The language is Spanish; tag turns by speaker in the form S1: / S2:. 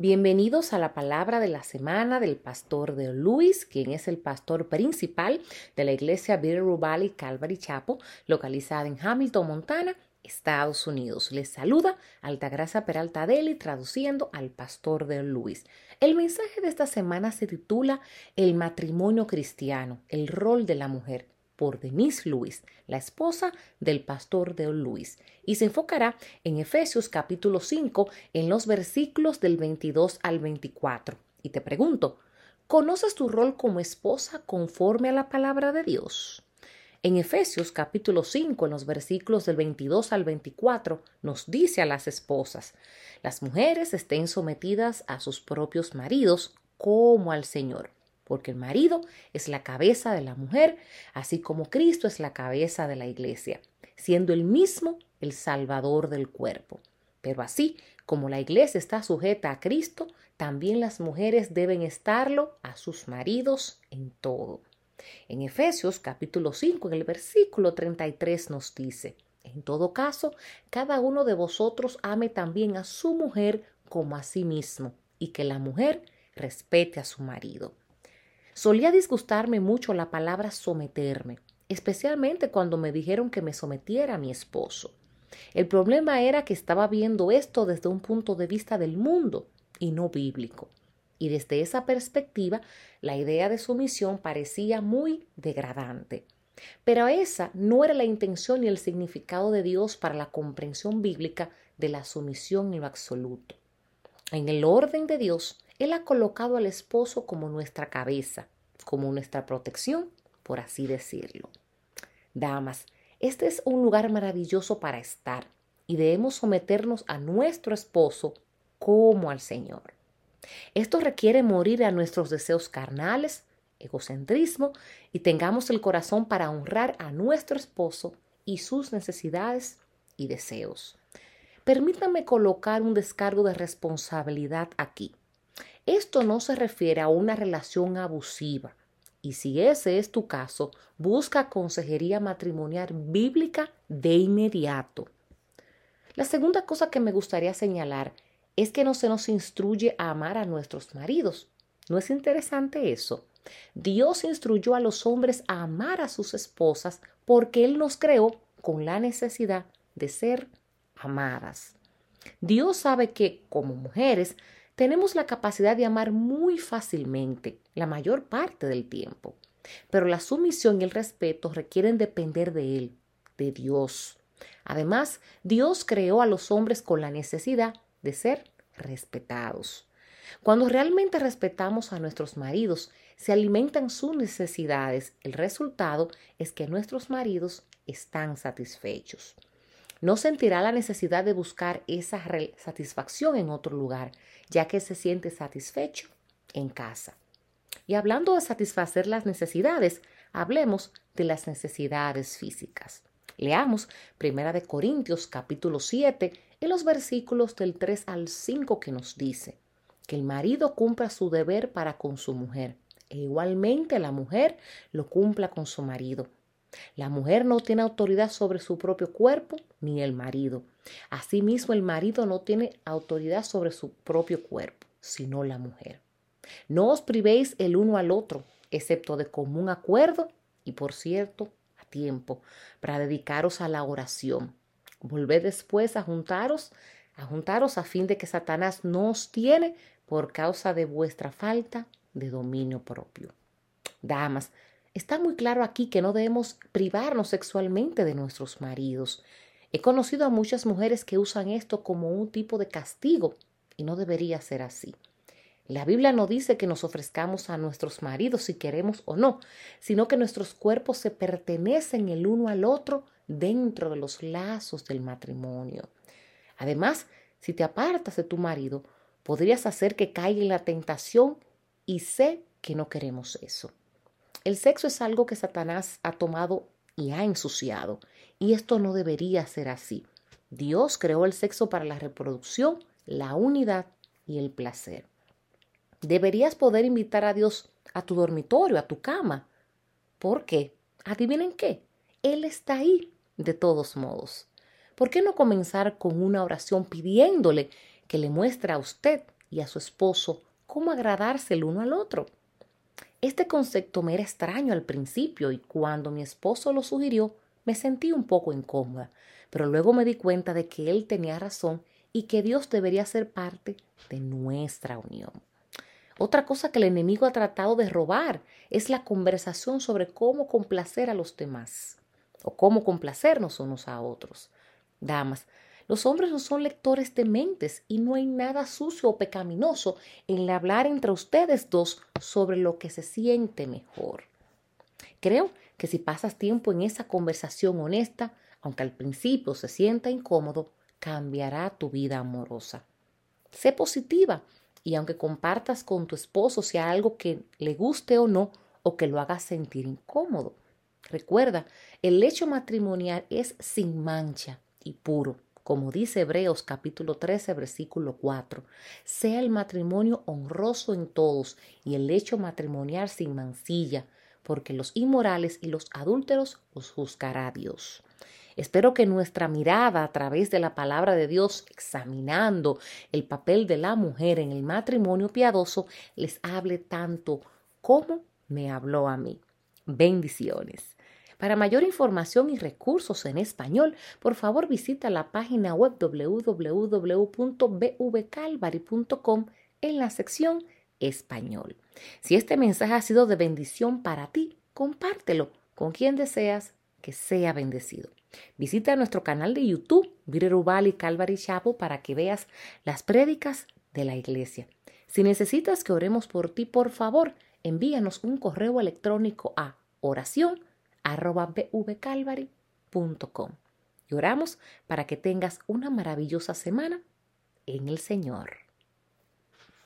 S1: Bienvenidos a la palabra de la semana del pastor de Luis, quien es el pastor principal de la iglesia Bitterroot Valley Calvary Chapel, localizada en Hamilton, Montana, Estados Unidos. Les saluda Altagracia Peralta Deli, traduciendo al pastor de Luis. El mensaje de esta semana se titula El matrimonio cristiano, el rol de la mujer por Denise Luis, la esposa del pastor de Luis, y se enfocará en Efesios capítulo 5 en los versículos del 22 al 24. Y te pregunto, ¿conoces tu rol como esposa conforme a la palabra de Dios? En Efesios capítulo 5, en los versículos del 22 al 24, nos dice a las esposas, las mujeres estén sometidas a sus propios maridos como al Señor porque el marido es la cabeza de la mujer, así como Cristo es la cabeza de la iglesia, siendo el mismo el salvador del cuerpo. Pero así como la iglesia está sujeta a Cristo, también las mujeres deben estarlo a sus maridos en todo. En Efesios capítulo 5, en el versículo 33 nos dice, en todo caso, cada uno de vosotros ame también a su mujer como a sí mismo, y que la mujer respete a su marido. Solía disgustarme mucho la palabra someterme, especialmente cuando me dijeron que me sometiera a mi esposo. El problema era que estaba viendo esto desde un punto de vista del mundo y no bíblico. Y desde esa perspectiva, la idea de sumisión parecía muy degradante. Pero esa no era la intención ni el significado de Dios para la comprensión bíblica de la sumisión en lo absoluto. En el orden de Dios, él ha colocado al esposo como nuestra cabeza, como nuestra protección, por así decirlo. Damas, este es un lugar maravilloso para estar y debemos someternos a nuestro esposo como al Señor. Esto requiere morir a nuestros deseos carnales, egocentrismo y tengamos el corazón para honrar a nuestro esposo y sus necesidades y deseos. Permítanme colocar un descargo de responsabilidad aquí. Esto no se refiere a una relación abusiva. Y si ese es tu caso, busca consejería matrimonial bíblica de inmediato. La segunda cosa que me gustaría señalar es que no se nos instruye a amar a nuestros maridos. ¿No es interesante eso? Dios instruyó a los hombres a amar a sus esposas porque Él nos creó con la necesidad de ser amadas. Dios sabe que, como mujeres, tenemos la capacidad de amar muy fácilmente, la mayor parte del tiempo. Pero la sumisión y el respeto requieren depender de Él, de Dios. Además, Dios creó a los hombres con la necesidad de ser respetados. Cuando realmente respetamos a nuestros maridos, se alimentan sus necesidades, el resultado es que nuestros maridos están satisfechos no sentirá la necesidad de buscar esa satisfacción en otro lugar, ya que se siente satisfecho en casa. Y hablando de satisfacer las necesidades, hablemos de las necesidades físicas. Leamos Primera de Corintios capítulo 7 en los versículos del 3 al 5 que nos dice que el marido cumpla su deber para con su mujer e igualmente la mujer lo cumpla con su marido la mujer no tiene autoridad sobre su propio cuerpo ni el marido. Asimismo, el marido no tiene autoridad sobre su propio cuerpo, sino la mujer. No os privéis el uno al otro, excepto de común acuerdo y, por cierto, a tiempo, para dedicaros a la oración. Volved después a juntaros, a juntaros a fin de que Satanás no os tiene por causa de vuestra falta de dominio propio. Damas, Está muy claro aquí que no debemos privarnos sexualmente de nuestros maridos. He conocido a muchas mujeres que usan esto como un tipo de castigo y no debería ser así. La Biblia no dice que nos ofrezcamos a nuestros maridos si queremos o no, sino que nuestros cuerpos se pertenecen el uno al otro dentro de los lazos del matrimonio. Además, si te apartas de tu marido, podrías hacer que caiga en la tentación y sé que no queremos eso. El sexo es algo que Satanás ha tomado y ha ensuciado, y esto no debería ser así. Dios creó el sexo para la reproducción, la unidad y el placer. Deberías poder invitar a Dios a tu dormitorio, a tu cama. ¿Por qué? Adivinen qué. Él está ahí de todos modos. ¿Por qué no comenzar con una oración pidiéndole que le muestre a usted y a su esposo cómo agradarse el uno al otro. Este concepto me era extraño al principio y cuando mi esposo lo sugirió me sentí un poco incómoda, pero luego me di cuenta de que él tenía razón y que Dios debería ser parte de nuestra unión. Otra cosa que el enemigo ha tratado de robar es la conversación sobre cómo complacer a los demás o cómo complacernos unos a otros. Damas, los hombres no son lectores de mentes y no hay nada sucio o pecaminoso en hablar entre ustedes dos sobre lo que se siente mejor. Creo que si pasas tiempo en esa conversación honesta, aunque al principio se sienta incómodo, cambiará tu vida amorosa. Sé positiva y aunque compartas con tu esposo sea algo que le guste o no, o que lo haga sentir incómodo. Recuerda, el hecho matrimonial es sin mancha y puro, como dice Hebreos capítulo 13, versículo 4. Sea el matrimonio honroso en todos y el hecho matrimonial sin mancilla, porque los inmorales y los adúlteros los juzgará Dios. Espero que nuestra mirada a través de la palabra de Dios, examinando el papel de la mujer en el matrimonio piadoso, les hable tanto como me habló a mí. Bendiciones. Para mayor información y recursos en español, por favor visita la página web www.bvcalvary.com en la sección Español. Si este mensaje ha sido de bendición para ti, compártelo con quien deseas que sea bendecido. Visita nuestro canal de YouTube, y Calvary Chapel, para que veas las prédicas de la iglesia. Si necesitas que oremos por ti, por favor, envíanos un correo electrónico a oración Y oramos para que tengas una maravillosa semana en el Señor.